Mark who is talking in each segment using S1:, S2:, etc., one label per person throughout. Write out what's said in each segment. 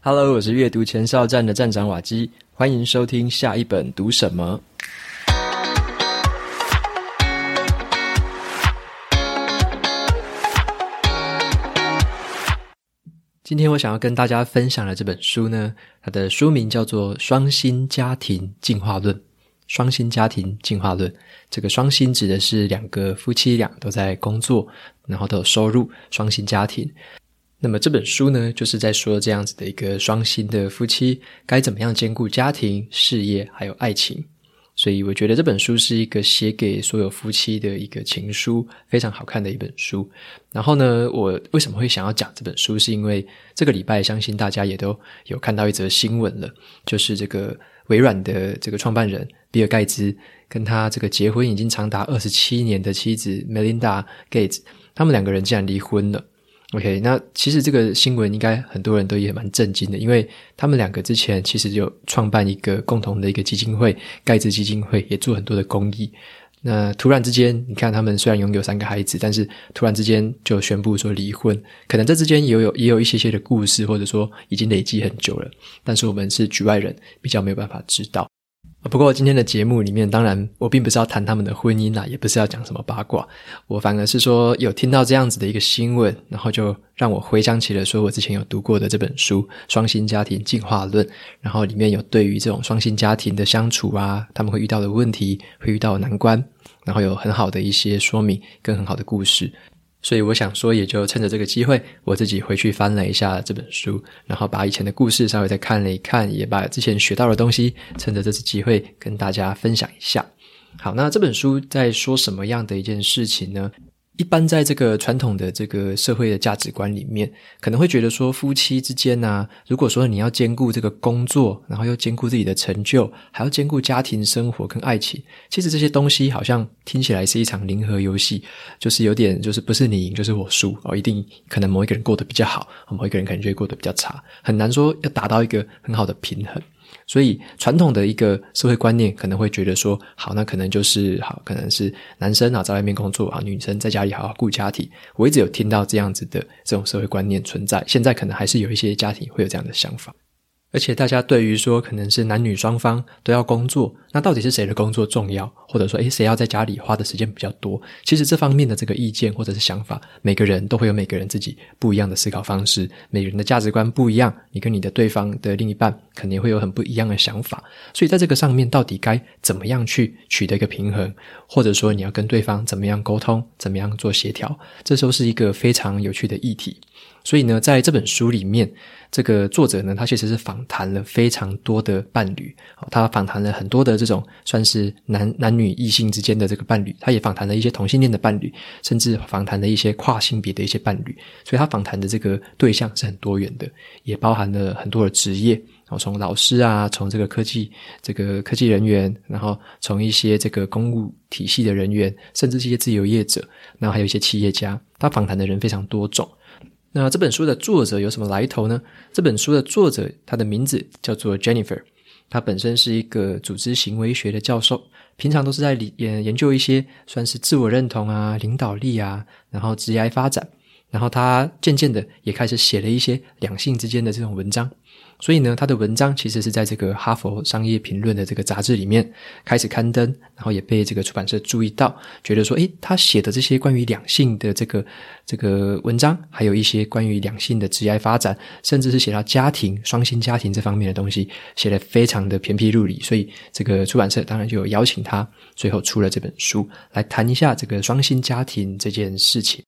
S1: Hello，我是阅读前哨站的站长瓦基，欢迎收听下一本读什么。今天我想要跟大家分享的这本书呢，它的书名叫做《双薪家庭进化论》。双薪家庭进化论，这个双薪指的是两个夫妻俩都在工作，然后都有收入，双薪家庭。那么这本书呢，就是在说这样子的一个双薪的夫妻该怎么样兼顾家庭、事业还有爱情。所以我觉得这本书是一个写给所有夫妻的一个情书，非常好看的一本书。然后呢，我为什么会想要讲这本书，是因为这个礼拜相信大家也都有看到一则新闻了，就是这个。微软的这个创办人比尔盖茨跟他这个结婚已经长达二十七年的妻子 Melinda Gates，他们两个人竟然离婚了。OK，那其实这个新闻应该很多人都也蛮震惊的，因为他们两个之前其实有创办一个共同的一个基金会——盖茨基金会，也做很多的公益。那突然之间，你看他们虽然拥有三个孩子，但是突然之间就宣布说离婚，可能这之间也有也有一些些的故事，或者说已经累积很久了，但是我们是局外人，比较没有办法知道。不过今天的节目里面，当然我并不是要谈他们的婚姻啦，也不是要讲什么八卦，我反而是说有听到这样子的一个新闻，然后就让我回想起了说我之前有读过的这本书《双薪家庭进化论》，然后里面有对于这种双薪家庭的相处啊，他们会遇到的问题，会遇到的难关，然后有很好的一些说明跟很好的故事。所以我想说，也就趁着这个机会，我自己回去翻了一下这本书，然后把以前的故事稍微再看了一看，也把之前学到的东西，趁着这次机会跟大家分享一下。好，那这本书在说什么样的一件事情呢？一般在这个传统的这个社会的价值观里面，可能会觉得说夫妻之间啊，如果说你要兼顾这个工作，然后又兼顾自己的成就，还要兼顾家庭生活跟爱情，其实这些东西好像听起来是一场零和游戏，就是有点就是不是你赢就是我输哦，一定可能某一个人过得比较好，某一个人可能就会过得比较差，很难说要达到一个很好的平衡。所以，传统的一个社会观念可能会觉得说，好，那可能就是好，可能是男生啊在外面工作啊，女生在家里好好顾家庭。我一直有听到这样子的这种社会观念存在，现在可能还是有一些家庭会有这样的想法。而且大家对于说可能是男女双方都要工作，那到底是谁的工作重要？或者说，诶，谁要在家里花的时间比较多？其实这方面的这个意见或者是想法，每个人都会有每个人自己不一样的思考方式，每个人的价值观不一样，你跟你的对方的另一半肯定会有很不一样的想法。所以在这个上面，到底该怎么样去取得一个平衡？或者说，你要跟对方怎么样沟通，怎么样做协调？这时候是一个非常有趣的议题。所以呢，在这本书里面，这个作者呢，他其实是访谈了非常多的伴侣，他访谈了很多的这种算是男男女异性之间的这个伴侣，他也访谈了一些同性恋的伴侣，甚至访谈了一些跨性别的一些伴侣，所以他访谈的这个对象是很多元的，也包含了很多的职业，然后从老师啊，从这个科技这个科技人员，然后从一些这个公务体系的人员，甚至是一些自由业者，然后还有一些企业家，他访谈的人非常多种。那这本书的作者有什么来头呢？这本书的作者，他的名字叫做 Jennifer，他本身是一个组织行为学的教授，平常都是在研研究一些算是自我认同啊、领导力啊，然后职业发展，然后他渐渐的也开始写了一些两性之间的这种文章。所以呢，他的文章其实是在这个《哈佛商业评论》的这个杂志里面开始刊登，然后也被这个出版社注意到，觉得说，诶，他写的这些关于两性的这个这个文章，还有一些关于两性的职业发展，甚至是写到家庭、双薪家庭这方面的东西，写得非常的偏僻入理。所以，这个出版社当然就有邀请他，最后出了这本书，来谈一下这个双薪家庭这件事情。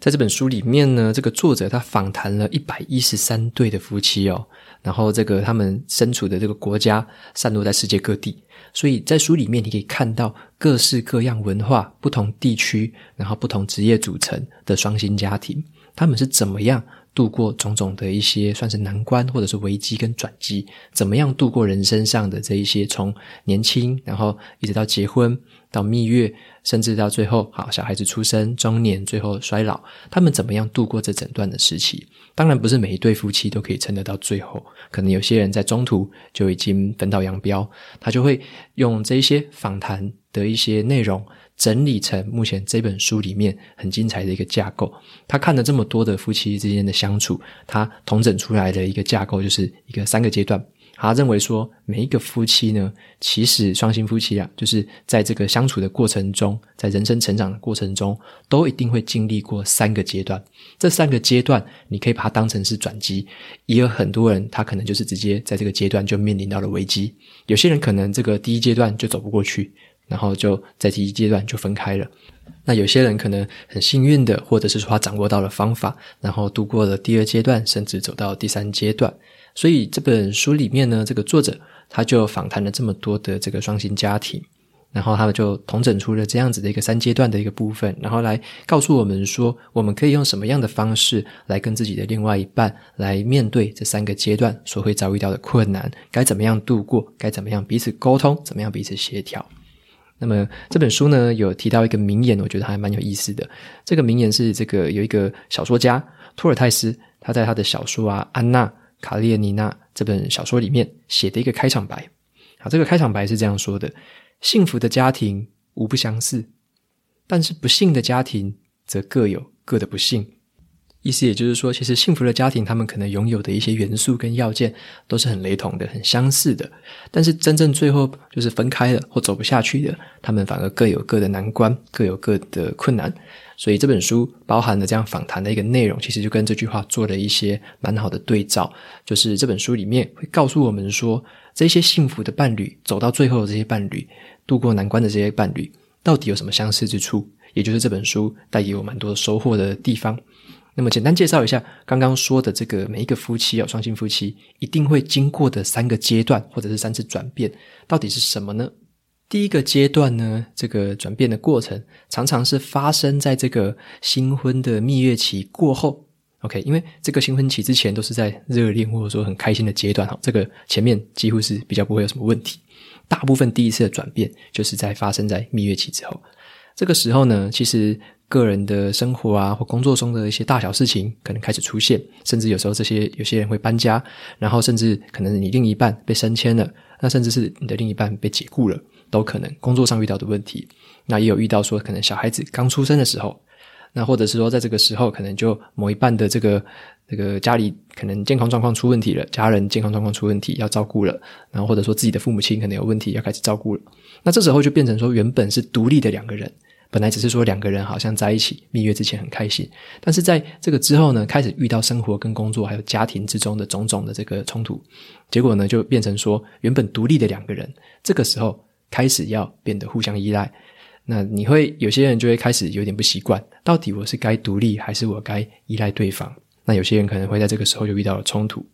S1: 在这本书里面呢，这个作者他访谈了一百一十三对的夫妻哦。然后，这个他们身处的这个国家散落在世界各地，所以在书里面你可以看到各式各样文化、不同地区，然后不同职业组成的双薪家庭，他们是怎么样度过种种的一些算是难关或者是危机跟转机，怎么样度过人生上的这一些从年轻然后一直到结婚，到蜜月，甚至到最后，好，小孩子出生、中年，最后衰老，他们怎么样度过这整段的时期？当然，不是每一对夫妻都可以撑得到最后，可能有些人在中途就已经分道扬镳，他就会用这一些访谈的一些内容，整理成目前这本书里面很精彩的一个架构。他看了这么多的夫妻之间的相处，他统整出来的一个架构就是一个三个阶段。他认为说，每一个夫妻呢，其实双性夫妻啊，就是在这个相处的过程中，在人生成长的过程中，都一定会经历过三个阶段。这三个阶段，你可以把它当成是转机。也有很多人，他可能就是直接在这个阶段就面临到了危机。有些人可能这个第一阶段就走不过去，然后就在第一阶段就分开了。那有些人可能很幸运的，或者是说他掌握到了方法，然后度过了第二阶段，甚至走到第三阶段。所以这本书里面呢，这个作者他就访谈了这么多的这个双薪家庭，然后他们就统整出了这样子的一个三阶段的一个部分，然后来告诉我们说，我们可以用什么样的方式来跟自己的另外一半来面对这三个阶段所会遭遇到的困难，该怎么样度过，该怎么样彼此沟通，怎么样彼此协调。那么这本书呢，有提到一个名言，我觉得还蛮有意思的。这个名言是这个有一个小说家托尔泰斯，他在他的小说啊《安娜》。卡列尼娜这本小说里面写的一个开场白，好，这个开场白是这样说的：幸福的家庭无不相似，但是不幸的家庭则各有各的不幸。意思也就是说，其实幸福的家庭，他们可能拥有的一些元素跟要件都是很雷同的、很相似的，但是真正最后就是分开了或走不下去的，他们反而各有各的难关，各有各的困难。所以这本书包含了这样访谈的一个内容，其实就跟这句话做了一些蛮好的对照。就是这本书里面会告诉我们说，这些幸福的伴侣走到最后的这些伴侣，度过难关的这些伴侣，到底有什么相似之处？也就是这本书带给我蛮多收获的地方。那么简单介绍一下刚刚说的这个每一个夫妻哦，双性夫妻一定会经过的三个阶段或者是三次转变，到底是什么呢？第一个阶段呢，这个转变的过程常常是发生在这个新婚的蜜月期过后。OK，因为这个新婚期之前都是在热恋或者说很开心的阶段哈，这个前面几乎是比较不会有什么问题。大部分第一次的转变就是在发生在蜜月期之后。这个时候呢，其实个人的生活啊或工作中的一些大小事情可能开始出现，甚至有时候这些有些人会搬家，然后甚至可能你另一半被升迁了，那甚至是你的另一半被解雇了。都可能工作上遇到的问题，那也有遇到说可能小孩子刚出生的时候，那或者是说在这个时候可能就某一半的这个这个家里可能健康状况出问题了，家人健康状况出问题要照顾了，然后或者说自己的父母亲可能有问题要开始照顾了，那这时候就变成说原本是独立的两个人。本来只是说两个人好像在一起蜜月之前很开心，但是在这个之后呢，开始遇到生活跟工作还有家庭之中的种种的这个冲突，结果呢就变成说原本独立的两个人，这个时候开始要变得互相依赖。那你会有些人就会开始有点不习惯，到底我是该独立还是我该依赖对方？那有些人可能会在这个时候就遇到了冲突。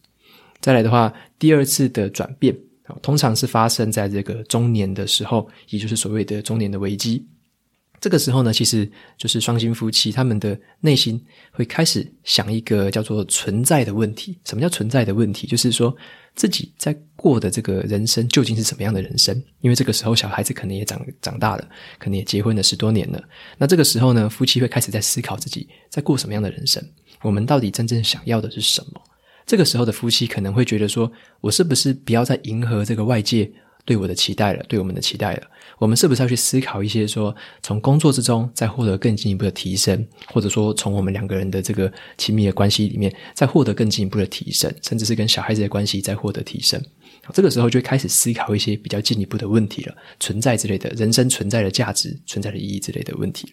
S1: 再来的话，第二次的转变，通常是发生在这个中年的时候，也就是所谓的中年的危机。这个时候呢，其实就是双星夫妻他们的内心会开始想一个叫做存在的问题。什么叫存在的问题？就是说自己在过的这个人生究竟是什么样的人生？因为这个时候小孩子可能也长长大了，可能也结婚了十多年了。那这个时候呢，夫妻会开始在思考自己在过什么样的人生？我们到底真正想要的是什么？这个时候的夫妻可能会觉得说，我是不是不要再迎合这个外界对我的期待了，对我们的期待了？我们是不是要去思考一些说，从工作之中再获得更进一步的提升，或者说从我们两个人的这个亲密的关系里面再获得更进一步的提升，甚至是跟小孩子的关系再获得提升？这个时候就开始思考一些比较进一步的问题了，存在之类的人生存在的价值、存在的意义之类的问题。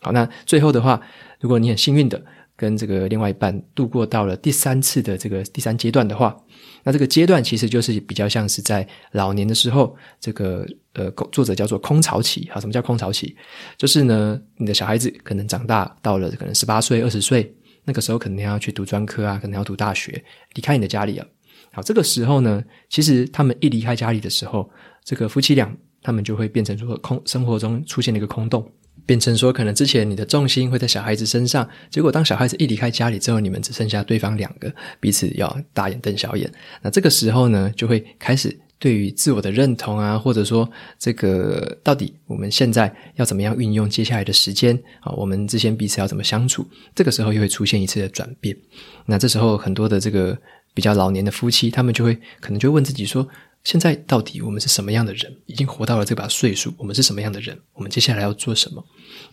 S1: 好，那最后的话，如果你很幸运的。跟这个另外一半度过到了第三次的这个第三阶段的话，那这个阶段其实就是比较像是在老年的时候，这个呃作者叫做空巢期啊。什么叫空巢期？就是呢，你的小孩子可能长大到了可能十八岁、二十岁，那个时候可能要去读专科啊，可能要读大学，离开你的家里了。好，这个时候呢，其实他们一离开家里的时候，这个夫妻俩他们就会变成说空生活中出现了一个空洞。变成说，可能之前你的重心会在小孩子身上，结果当小孩子一离开家里之后，你们只剩下对方两个，彼此要大眼瞪小眼。那这个时候呢，就会开始对于自我的认同啊，或者说这个到底我们现在要怎么样运用接下来的时间啊，我们之间彼此要怎么相处？这个时候又会出现一次的转变。那这时候很多的这个比较老年的夫妻，他们就会可能就问自己说。现在到底我们是什么样的人？已经活到了这把岁数，我们是什么样的人？我们接下来要做什么？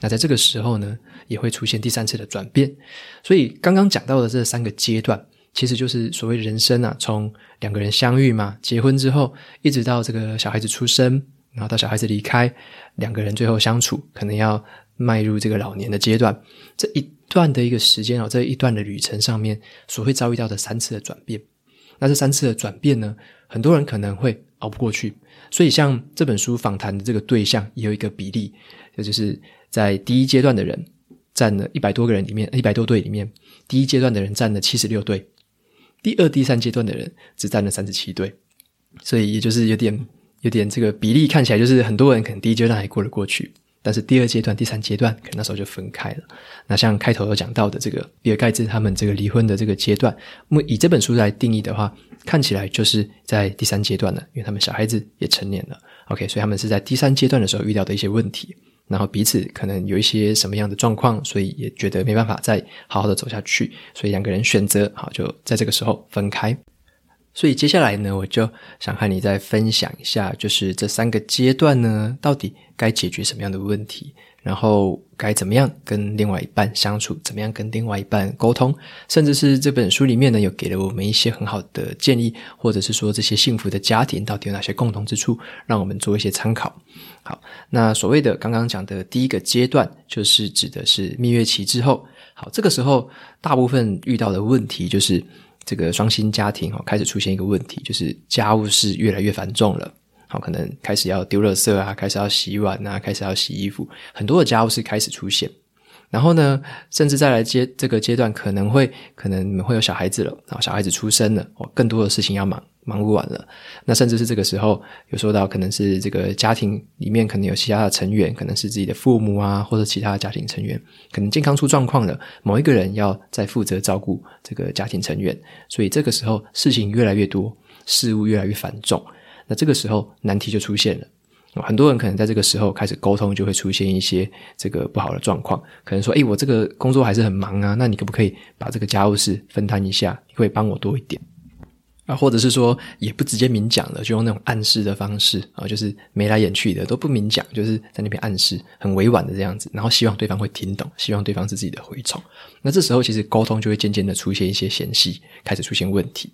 S1: 那在这个时候呢，也会出现第三次的转变。所以刚刚讲到的这三个阶段，其实就是所谓人生啊，从两个人相遇嘛，结婚之后，一直到这个小孩子出生，然后到小孩子离开，两个人最后相处，可能要迈入这个老年的阶段，这一段的一个时间啊，这一段的旅程上面，所会遭遇到的三次的转变。那这三次的转变呢，很多人可能会熬不过去，所以像这本书访谈的这个对象也有一个比例，也就是在第一阶段的人占了一百多个人里面，一百多对里面，第一阶段的人占了七十六对，第二、第三阶段的人只占了三十七对，所以也就是有点有点这个比例看起来就是很多人可能第一阶段还过得过去。但是第二阶段、第三阶段，可能那时候就分开了。那像开头有讲到的这个比尔盖茨他们这个离婚的这个阶段，那么以这本书来定义的话，看起来就是在第三阶段了，因为他们小孩子也成年了。OK，所以他们是在第三阶段的时候遇到的一些问题，然后彼此可能有一些什么样的状况，所以也觉得没办法再好好的走下去，所以两个人选择好就在这个时候分开。所以接下来呢，我就想和你再分享一下，就是这三个阶段呢，到底该解决什么样的问题，然后该怎么样跟另外一半相处，怎么样跟另外一半沟通，甚至是这本书里面呢，有给了我们一些很好的建议，或者是说这些幸福的家庭到底有哪些共同之处，让我们做一些参考。好，那所谓的刚刚讲的第一个阶段，就是指的是蜜月期之后。好，这个时候大部分遇到的问题就是。这个双薪家庭哦，开始出现一个问题，就是家务事越来越繁重了。好，可能开始要丢垃圾啊，开始要洗碗啊，开始要洗衣服，很多的家务事开始出现。然后呢，甚至再来阶这个阶段，可能会可能你们会有小孩子了，然后小孩子出生了，哦，更多的事情要忙。忙不完了，那甚至是这个时候有说到，可能是这个家庭里面可能有其他的成员，可能是自己的父母啊，或者其他家庭成员，可能健康出状况了，某一个人要再负责照顾这个家庭成员，所以这个时候事情越来越多，事务越来越繁重，那这个时候难题就出现了，很多人可能在这个时候开始沟通，就会出现一些这个不好的状况，可能说，诶，我这个工作还是很忙啊，那你可不可以把这个家务事分摊一下，你会帮我多一点？啊，或者是说也不直接明讲了，就用那种暗示的方式啊，就是眉来眼去的都不明讲，就是在那边暗示，很委婉的这样子，然后希望对方会听懂，希望对方是自己的蛔虫。那这时候其实沟通就会渐渐的出现一些嫌隙，开始出现问题。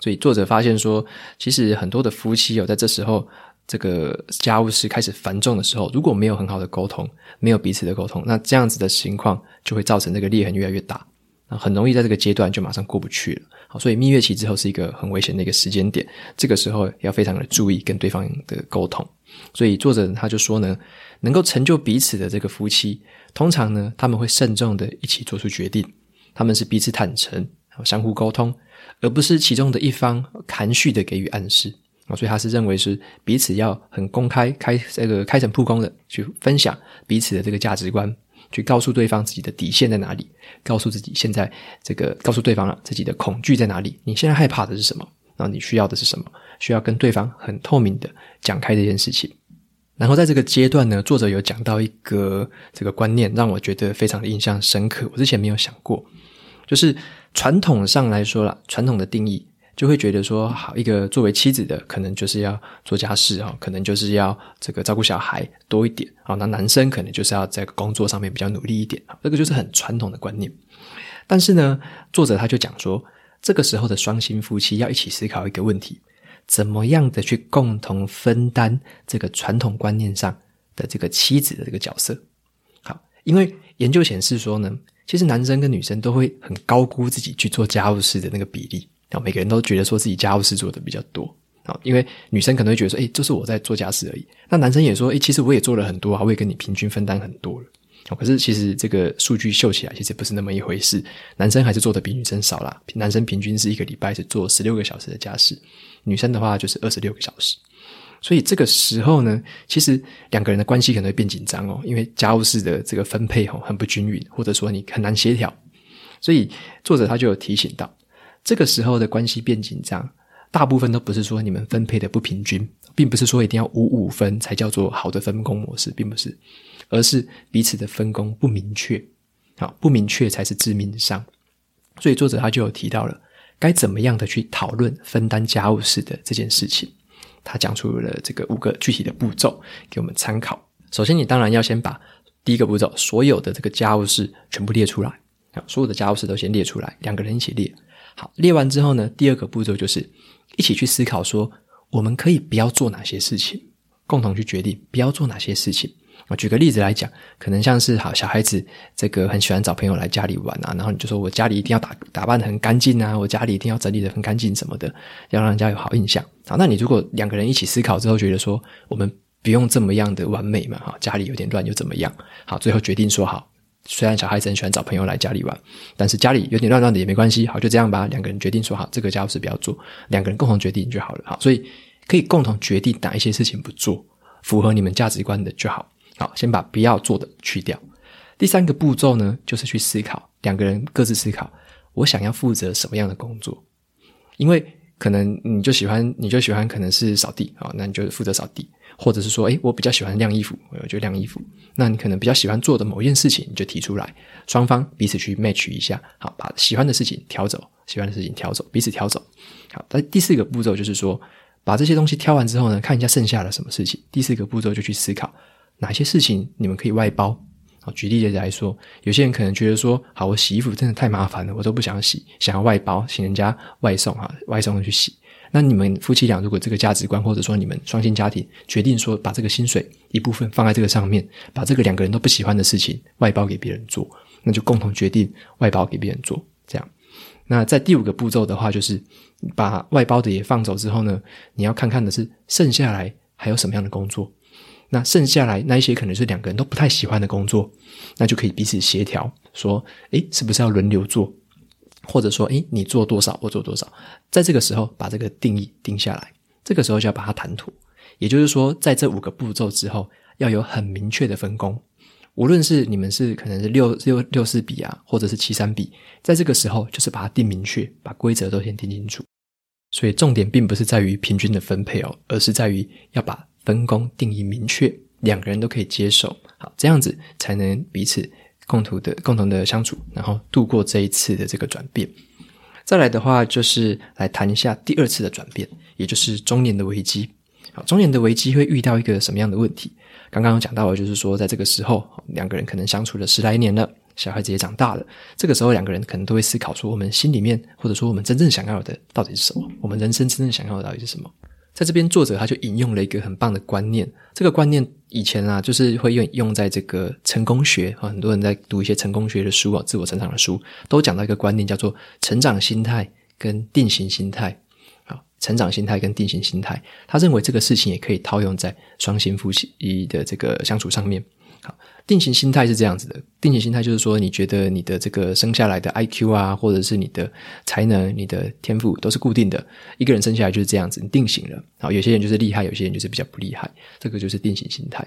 S1: 所以作者发现说，其实很多的夫妻有在这时候这个家务事开始繁重的时候，如果没有很好的沟通，没有彼此的沟通，那这样子的情况就会造成这个裂痕越来越大。那很容易在这个阶段就马上过不去了，好，所以蜜月期之后是一个很危险的一个时间点，这个时候要非常的注意跟对方的沟通。所以作者他就说呢，能够成就彼此的这个夫妻，通常呢他们会慎重的一起做出决定，他们是彼此坦诚，相互沟通，而不是其中的一方含蓄的给予暗示。所以他是认为是彼此要很公开开这个开诚布公的去分享彼此的这个价值观。去告诉对方自己的底线在哪里，告诉自己现在这个告诉对方了自己的恐惧在哪里，你现在害怕的是什么？然后你需要的是什么？需要跟对方很透明的讲开这件事情。然后在这个阶段呢，作者有讲到一个这个观念，让我觉得非常的印象深刻。我之前没有想过，就是传统上来说啦，传统的定义。就会觉得说，好，一个作为妻子的，可能就是要做家事啊，可能就是要这个照顾小孩多一点啊。那男生可能就是要在工作上面比较努力一点啊。这个就是很传统的观念。但是呢，作者他就讲说，这个时候的双薪夫妻要一起思考一个问题：怎么样的去共同分担这个传统观念上的这个妻子的这个角色？好，因为研究显示说呢，其实男生跟女生都会很高估自己去做家务事的那个比例。然后每个人都觉得说自己家务事做的比较多啊，因为女生可能会觉得说，哎，就是我在做家事而已。那男生也说，哎，其实我也做了很多啊，我也跟你平均分担很多了。可是其实这个数据秀起来，其实不是那么一回事。男生还是做的比女生少啦。男生平均是一个礼拜是做十六个小时的家事，女生的话就是二十六个小时。所以这个时候呢，其实两个人的关系可能会变紧张哦，因为家务事的这个分配哦很不均匀，或者说你很难协调。所以作者他就有提醒到，这个时候的关系变紧张，大部分都不是说你们分配的不平均，并不是说一定要五五分才叫做好的分工模式，并不是，而是彼此的分工不明确，好，不明确才是致命伤。所以作者他就有提到了该怎么样的去讨论分担家务事的这件事情。他讲出了这个五个具体的步骤给我们参考。首先，你当然要先把第一个步骤所有的这个家务事全部列出来啊，所有的家务事都先列出来，两个人一起列。好，列完之后呢，第二个步骤就是一起去思考说，我们可以不要做哪些事情，共同去决定不要做哪些事情。我举个例子来讲，可能像是好小孩子，这个很喜欢找朋友来家里玩啊，然后你就说我家里一定要打打扮得很干净啊，我家里一定要整理得很干净什么的，要让人家有好印象。好，那你如果两个人一起思考之后，觉得说我们不用这么样的完美嘛，哈，家里有点乱又怎么样？好，最后决定说好，虽然小孩子很喜欢找朋友来家里玩，但是家里有点乱乱的也没关系，好，就这样吧。两个人决定说好，这个家务事不要做，两个人共同决定就好了。好，所以可以共同决定哪一些事情不做，符合你们价值观的就好。好，先把不要做的去掉。第三个步骤呢，就是去思考，两个人各自思考，我想要负责什么样的工作？因为可能你就喜欢，你就喜欢可能是扫地啊，那你就负责扫地，或者是说，诶，我比较喜欢晾衣服，我就晾衣服。那你可能比较喜欢做的某一件事情，你就提出来，双方彼此去 match 一下，好，把喜欢的事情挑走，喜欢的事情挑走，彼此挑走。好，那第四个步骤就是说，把这些东西挑完之后呢，看一下剩下了什么事情。第四个步骤就去思考。哪些事情你们可以外包？好，举例子来说，有些人可能觉得说，好，我洗衣服真的太麻烦了，我都不想洗，想要外包，请人家外送哈，外送去洗。那你们夫妻俩如果这个价值观，或者说你们双薪家庭决定说，把这个薪水一部分放在这个上面，把这个两个人都不喜欢的事情外包给别人做，那就共同决定外包给别人做。这样，那在第五个步骤的话，就是把外包的也放走之后呢，你要看看的是剩下来还有什么样的工作。那剩下来那一些可能是两个人都不太喜欢的工作，那就可以彼此协调，说，诶，是不是要轮流做？或者说，诶，你做多少，我做多少？在这个时候把这个定义定下来，这个时候就要把它谈妥。也就是说，在这五个步骤之后，要有很明确的分工。无论是你们是可能是六六六四比啊，或者是七三比，在这个时候就是把它定明确，把规则都先定清楚。所以重点并不是在于平均的分配哦，而是在于要把。分工定义明确，两个人都可以接受，好，这样子才能彼此共同的共同的相处，然后度过这一次的这个转变。再来的话，就是来谈一下第二次的转变，也就是中年的危机。好，中年的危机会遇到一个什么样的问题？刚刚有讲到的就是说，在这个时候，两个人可能相处了十来年了，小孩子也长大了，这个时候两个人可能都会思考说，我们心里面或者说我们真正想要的到底是什么？我们人生真正想要的到底是什么？在这边，作者他就引用了一个很棒的观念。这个观念以前啊，就是会用用在这个成功学啊，很多人在读一些成功学的书啊，自我成长的书，都讲到一个观念，叫做成长心态跟定型心态。啊，成长心态跟定型心态，他认为这个事情也可以套用在双性夫妻的这个相处上面。定型心态是这样子的。定型心态就是说，你觉得你的这个生下来的 IQ 啊，或者是你的才能、你的天赋都是固定的。一个人生下来就是这样子，你定型了。好，有些人就是厉害，有些人就是比较不厉害。这个就是定型心态。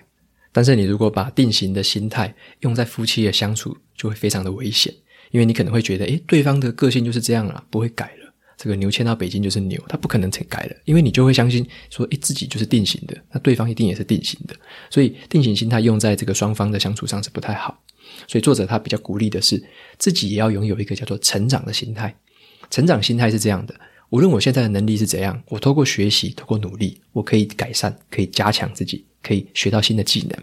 S1: 但是你如果把定型的心态用在夫妻的相处，就会非常的危险，因为你可能会觉得，诶，对方的个性就是这样了，不会改了。这个牛牵到北京就是牛，他不可能改的，因为你就会相信说，诶，自己就是定型的，那对方一定也是定型的，所以定型心态用在这个双方的相处上是不太好。所以作者他比较鼓励的是，自己也要拥有一个叫做成长的心态。成长心态是这样的：无论我现在的能力是怎样，我透过学习、透过努力，我可以改善，可以加强自己，可以学到新的技能，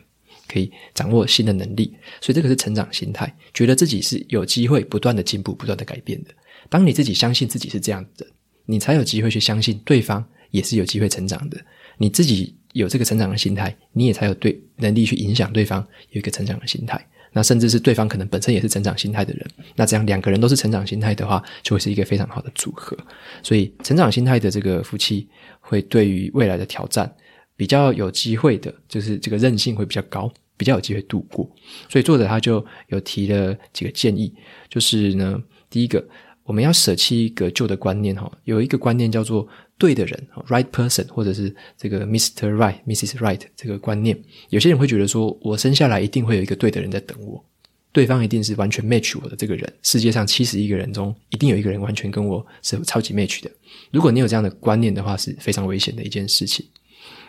S1: 可以掌握新的能力。所以这个是成长心态，觉得自己是有机会不断的进步、不断的改变的。当你自己相信自己是这样的，你才有机会去相信对方也是有机会成长的。你自己有这个成长的心态，你也才有对能力去影响对方有一个成长的心态。那甚至是对方可能本身也是成长心态的人，那这样两个人都是成长心态的话，就会是一个非常好的组合。所以，成长心态的这个夫妻，会对于未来的挑战比较有机会的，就是这个韧性会比较高，比较有机会度过。所以，作者他就有提了几个建议，就是呢，第一个。我们要舍弃一个旧的观念哈，有一个观念叫做对的人，right person，或者是这个 Mr. Right、Mrs. Right 这个观念。有些人会觉得说，我生下来一定会有一个对的人在等我，对方一定是完全 match 我的这个人。世界上七十亿个人中，一定有一个人完全跟我是超级 match 的。如果你有这样的观念的话，是非常危险的一件事情，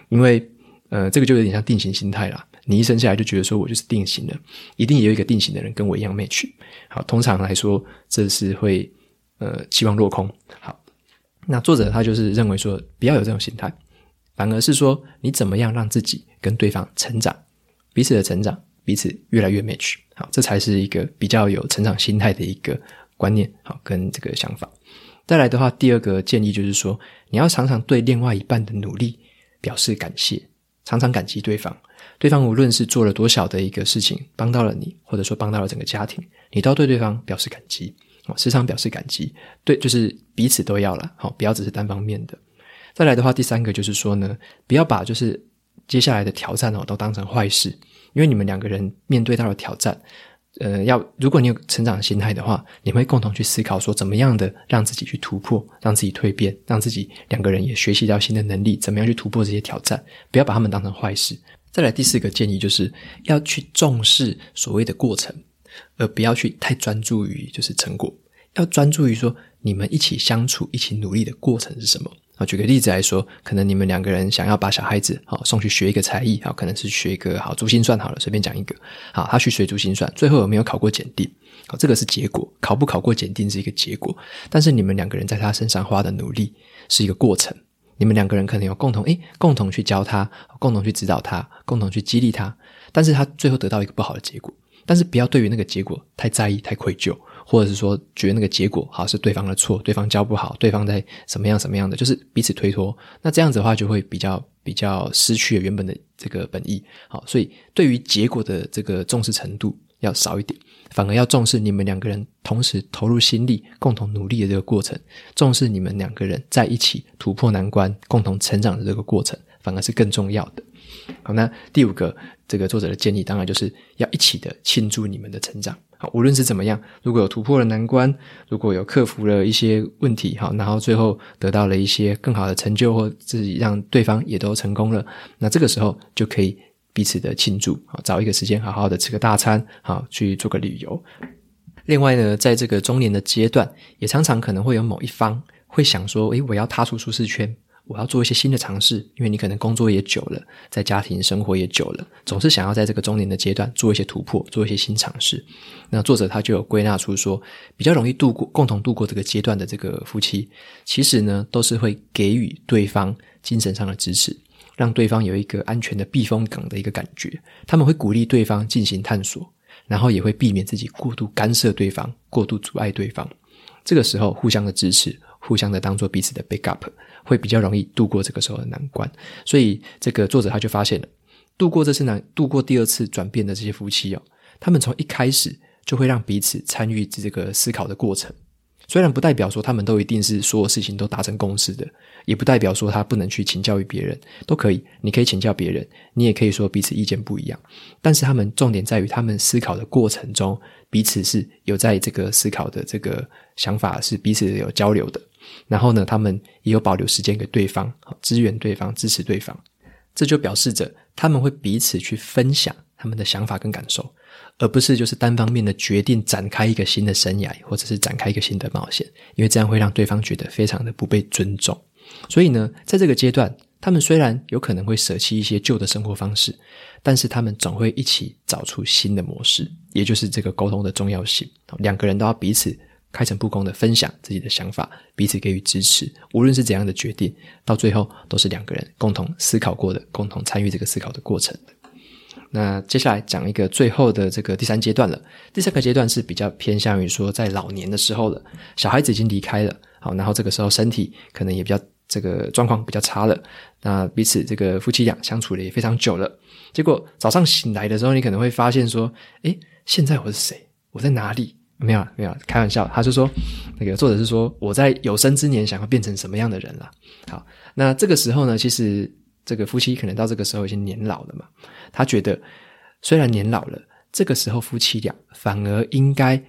S1: 因为呃，这个就有点像定型心态啦。你一生下来就觉得说我就是定型的，一定也有一个定型的人跟我一样 match。好，通常来说，这是会。呃，期望落空。好，那作者他就是认为说，不要有这种心态，反而是说，你怎么样让自己跟对方成长，彼此的成长，彼此越来越 match。好，这才是一个比较有成长心态的一个观念。好，跟这个想法。再来的话，第二个建议就是说，你要常常对另外一半的努力表示感谢，常常感激对方。对方无论是做了多少的一个事情，帮到了你，或者说帮到了整个家庭，你都要对对方表示感激。时常表示感激，对，就是彼此都要了，好，不要只是单方面的。再来的话，第三个就是说呢，不要把就是接下来的挑战哦都当成坏事，因为你们两个人面对到了挑战，呃，要如果你有成长心态的话，你会共同去思考说怎么样的让自己去突破，让自己蜕变，让自己两个人也学习到新的能力，怎么样去突破这些挑战，不要把他们当成坏事。再来第四个建议就是要去重视所谓的过程。而不要去太专注于就是成果，要专注于说你们一起相处、一起努力的过程是什么啊？举个例子来说，可能你们两个人想要把小孩子好送去学一个才艺啊，可能是学一个好珠心算好了，随便讲一个好，他去学珠心算，最后有没有考过检定？好，这个是结果，考不考过检定是一个结果，但是你们两个人在他身上花的努力是一个过程，你们两个人可能有共同诶，共同去教他，共同去指导他，共同去激励他，但是他最后得到一个不好的结果。但是不要对于那个结果太在意、太愧疚，或者是说觉得那个结果好是对方的错，对方教不好，对方在什么样什么样的，就是彼此推脱。那这样子的话，就会比较比较失去了原本的这个本意。好，所以对于结果的这个重视程度要少一点，反而要重视你们两个人同时投入心力、共同努力的这个过程，重视你们两个人在一起突破难关、共同成长的这个过程，反而是更重要的。好，那第五个这个作者的建议，当然就是要一起的庆祝你们的成长。好，无论是怎么样，如果有突破了难关，如果有克服了一些问题，好，然后最后得到了一些更好的成就，或自己让对方也都成功了，那这个时候就可以彼此的庆祝，好，找一个时间好好的吃个大餐，好，去做个旅游。另外呢，在这个中年的阶段，也常常可能会有某一方会想说，诶，我要踏出舒适圈。我要做一些新的尝试，因为你可能工作也久了，在家庭生活也久了，总是想要在这个中年的阶段做一些突破，做一些新尝试。那作者他就有归纳出说，比较容易度过、共同度过这个阶段的这个夫妻，其实呢都是会给予对方精神上的支持，让对方有一个安全的避风港的一个感觉。他们会鼓励对方进行探索，然后也会避免自己过度干涉对方、过度阻碍对方。这个时候，互相的支持，互相的当做彼此的 backup。会比较容易度过这个时候的难关，所以这个作者他就发现了，度过这次难，度过第二次转变的这些夫妻哦，他们从一开始就会让彼此参与这个思考的过程。虽然不代表说他们都一定是所有事情都达成共识的，也不代表说他不能去请教于别人，都可以。你可以请教别人，你也可以说彼此意见不一样。但是他们重点在于他们思考的过程中，彼此是有在这个思考的这个想法是彼此有交流的。然后呢，他们也有保留时间给对方，支援对方，支持对方。这就表示着他们会彼此去分享他们的想法跟感受，而不是就是单方面的决定展开一个新的生涯，或者是展开一个新的冒险。因为这样会让对方觉得非常的不被尊重。所以呢，在这个阶段，他们虽然有可能会舍弃一些旧的生活方式，但是他们总会一起找出新的模式，也就是这个沟通的重要性。两个人都要彼此。开诚布公的分享自己的想法，彼此给予支持。无论是怎样的决定，到最后都是两个人共同思考过的，共同参与这个思考的过程的。那接下来讲一个最后的这个第三阶段了。第三个阶段是比较偏向于说，在老年的时候了，小孩子已经离开了，好，然后这个时候身体可能也比较这个状况比较差了。那彼此这个夫妻俩相处的也非常久了，结果早上醒来的时候，你可能会发现说，诶，现在我是谁？我在哪里？没有没有，开玩笑。他就说，那个作者是说，我在有生之年想要变成什么样的人了。好，那这个时候呢，其实这个夫妻可能到这个时候已经年老了嘛。他觉得，虽然年老了，这个时候夫妻俩反而应该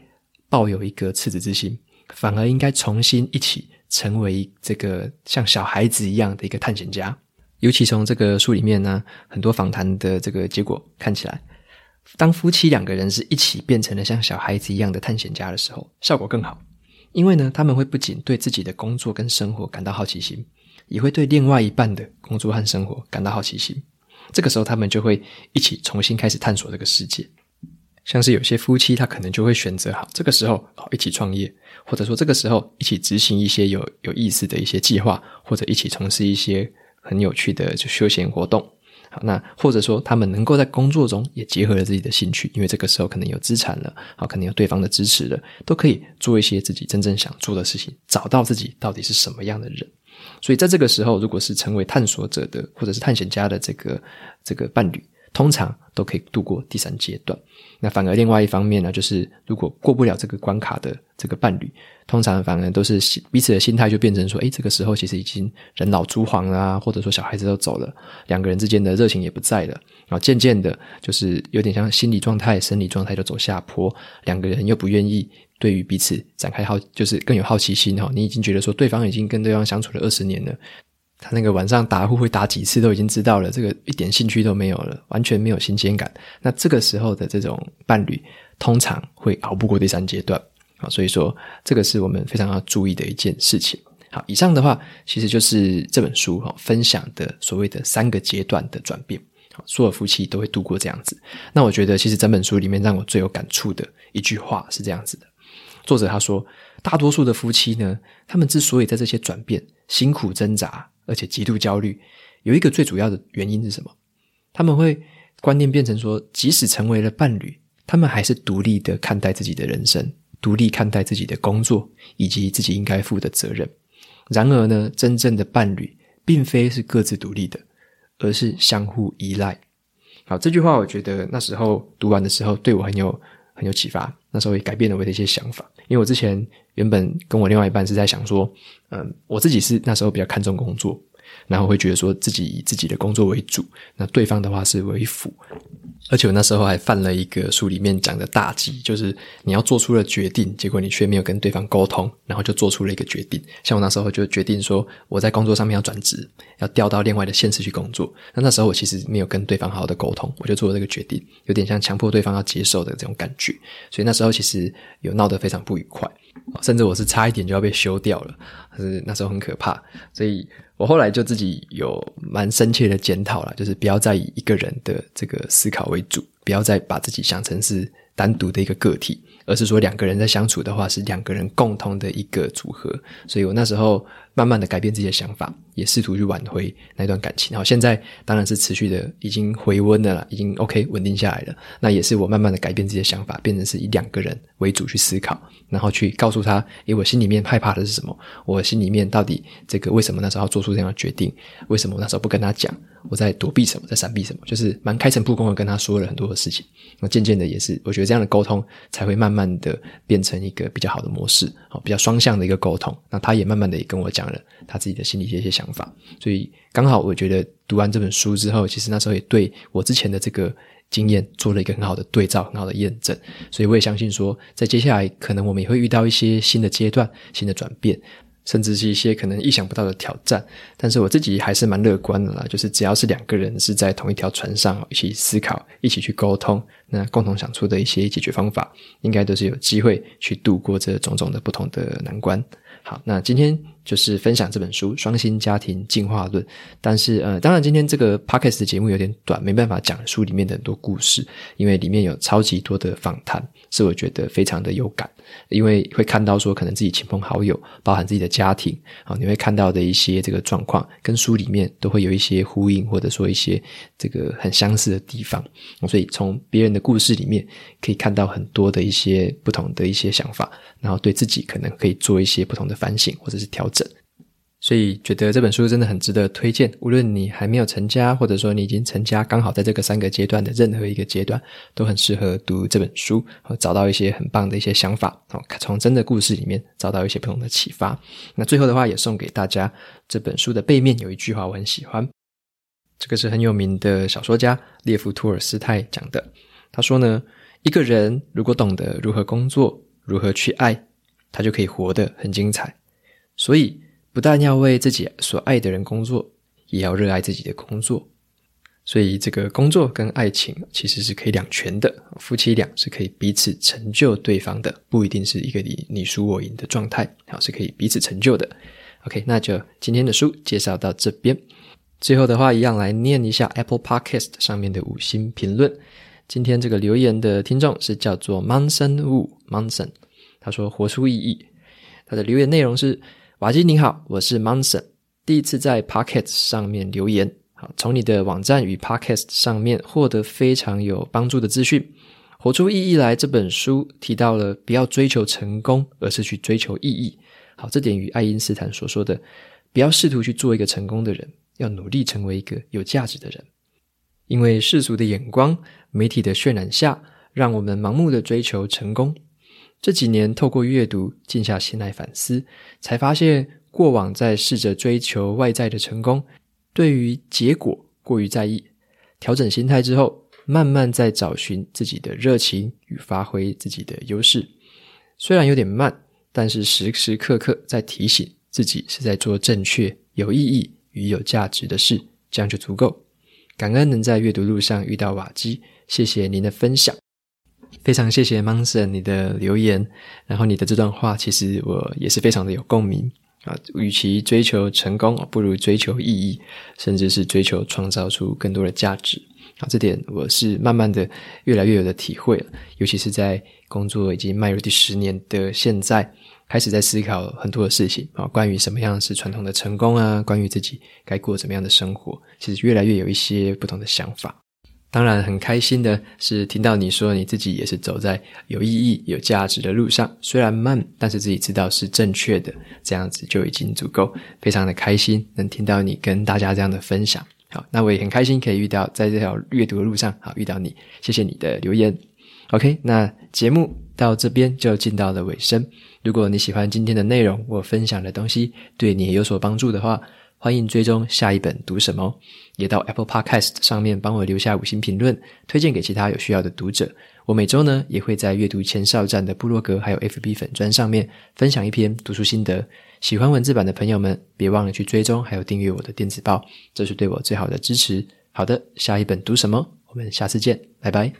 S1: 抱有一个赤子之心，反而应该重新一起成为这个像小孩子一样的一个探险家。尤其从这个书里面呢，很多访谈的这个结果看起来，当夫妻两个人是一起变成了像小孩子一样的探险家的时候，效果更好。因为呢，他们会不仅对自己的工作跟生活感到好奇心，也会对另外一半的工作和生活感到好奇心。这个时候，他们就会一起重新开始探索这个世界。像是有些夫妻，他可能就会选择好这个时候好一起创业，或者说这个时候一起执行一些有有意思的一些计划，或者一起从事一些很有趣的就休闲活动。好，那或者说他们能够在工作中也结合了自己的兴趣，因为这个时候可能有资产了，好，可能有对方的支持了，都可以做一些自己真正想做的事情，找到自己到底是什么样的人。所以在这个时候，如果是成为探索者的或者是探险家的这个这个伴侣，通常都可以度过第三阶段。那反而另外一方面呢，就是如果过不了这个关卡的这个伴侣，通常反而都是彼此的心态就变成说，诶，这个时候其实已经人老珠黄了啊，或者说小孩子都走了，两个人之间的热情也不在了，然后渐渐的，就是有点像心理状态、生理状态就走下坡，两个人又不愿意对于彼此展开好，就是更有好奇心哈。你已经觉得说对方已经跟对方相处了二十年了。他那个晚上打呼会打几次都已经知道了，这个一点兴趣都没有了，完全没有新鲜感。那这个时候的这种伴侣，通常会熬不过第三阶段啊。所以说，这个是我们非常要注意的一件事情。好，以上的话其实就是这本书哈分享的所谓的三个阶段的转变。所有夫妻都会度过这样子。那我觉得，其实整本书里面让我最有感触的一句话是这样子的：作者他说，大多数的夫妻呢，他们之所以在这些转变辛苦挣扎。而且极度焦虑，有一个最主要的原因是什么？他们会观念变成说，即使成为了伴侣，他们还是独立的看待自己的人生，独立看待自己的工作以及自己应该负的责任。然而呢，真正的伴侣并非是各自独立的，而是相互依赖。好，这句话我觉得那时候读完的时候，对我很有很有启发。那时候也改变了我的一些想法，因为我之前原本跟我另外一半是在想说，嗯，我自己是那时候比较看重工作，然后会觉得说自己以自己的工作为主，那对方的话是为辅。而且我那时候还犯了一个书里面讲的大忌，就是你要做出了决定，结果你却没有跟对方沟通，然后就做出了一个决定。像我那时候就决定说，我在工作上面要转职，要调到另外的县市去工作。那那时候我其实没有跟对方好好的沟通，我就做了这个决定，有点像强迫对方要接受的这种感觉。所以那时候其实有闹得非常不愉快，甚至我是差一点就要被休掉了，可是那时候很可怕。所以我后来就自己有蛮深切的检讨了，就是不要再以一个人的这个思考为主，不要再把自己想成是单独的一个个体，而是说两个人在相处的话是两个人共同的一个组合。所以我那时候慢慢的改变自己的想法，也试图去挽回那段感情。好现在当然是持续的已经回温的了，已经 OK 稳定下来了。那也是我慢慢的改变自己的想法，变成是以两个人为主去思考，然后去告诉他，诶，我心里面害怕的是什么？我心里面到底这个为什么那时候做出这样的决定？为什么那时候不跟他讲？我在躲避什么，在闪避什么，就是蛮开诚布公的跟他说了很多的事情。那渐渐的也是，我觉得这样的沟通才会慢慢的变成一个比较好的模式，好，比较双向的一个沟通。那他也慢慢的也跟我讲了他自己的心里一些想法。所以刚好我觉得读完这本书之后，其实那时候也对我之前的这个经验做了一个很好的对照，很好的验证。所以我也相信说，在接下来可能我们也会遇到一些新的阶段、新的转变。甚至是一些可能意想不到的挑战，但是我自己还是蛮乐观的啦。就是只要是两个人是在同一条船上，一起思考，一起去沟通，那共同想出的一些解决方法，应该都是有机会去度过这种种的不同的难关。好，那今天就是分享这本书《双薪家庭进化论》，但是呃，当然今天这个 podcast 的节目有点短，没办法讲书里面的很多故事，因为里面有超级多的访谈，是我觉得非常的有感，因为会看到说可能自己亲朋好友，包含自己的家庭，啊，你会看到的一些这个状况，跟书里面都会有一些呼应，或者说一些这个很相似的地方，所以从别人的故事里面可以看到很多的一些不同的一些想法，然后对自己可能可以做一些不同的反省或者是调整，所以觉得这本书真的很值得推荐。无论你还没有成家，或者说你已经成家，刚好在这个三个阶段的任何一个阶段，都很适合读这本书，找到一些很棒的一些想法，从真的故事里面找到一些不同的启发。那最后的话，也送给大家这本书的背面有一句话，我很喜欢，这个是很有名的小说家列夫·托尔斯泰讲的。他说呢，一个人如果懂得如何工作，如何去爱。他就可以活得很精彩。所以，不但要为自己所爱的人工作，也要热爱自己的工作。所以，这个工作跟爱情其实是可以两全的，夫妻俩是可以彼此成就对方的，不一定是一个你你输我赢的状态，好，是可以彼此成就的。OK，那就今天的书介绍到这边。最后的话，一样来念一下 Apple Podcast 上面的五星评论。今天这个留言的听众是叫做 Manson Wu，Manson，他说活出意义。他的留言内容是：瓦基您好，我是 Manson，第一次在 Pocket 上面留言。好从你的网站与 Pocket 上面获得非常有帮助的资讯。活出意义来这本书提到了不要追求成功，而是去追求意义。好，这点与爱因斯坦所说的不要试图去做一个成功的人，要努力成为一个有价值的人。因为世俗的眼光、媒体的渲染下，让我们盲目的追求成功。这几年透过阅读，静下心来反思，才发现过往在试着追求外在的成功。对于结果过于在意，调整心态之后，慢慢在找寻自己的热情与发挥自己的优势。虽然有点慢，但是时时刻刻在提醒自己是在做正确、有意义与有价值的事，这样就足够。感恩能在阅读路上遇到瓦基，谢谢您的分享，非常谢谢 Manson 你的留言，然后你的这段话其实我也是非常的有共鸣。啊，与其追求成功，不如追求意义，甚至是追求创造出更多的价值。啊，这点我是慢慢的越来越有的体会了。尤其是在工作已经迈入第十年的现在，开始在思考很多的事情啊，关于什么样是传统的成功啊，关于自己该过怎么样的生活，其实越来越有一些不同的想法。当然，很开心的是听到你说你自己也是走在有意义、有价值的路上，虽然慢，但是自己知道是正确的，这样子就已经足够。非常的开心能听到你跟大家这样的分享。好，那我也很开心可以遇到在这条阅读的路上，好，遇到你，谢谢你的留言。OK，那节目到这边就进到了尾声。如果你喜欢今天的内容，我分享的东西对你也有所帮助的话，欢迎追踪下一本读什么，也到 Apple Podcast 上面帮我留下五星评论，推荐给其他有需要的读者。我每周呢也会在阅读前哨站的部落格还有 FB 粉砖上面分享一篇读书心得。喜欢文字版的朋友们，别忘了去追踪还有订阅我的电子报，这是对我最好的支持。好的，下一本读什么？我们下次见，拜拜。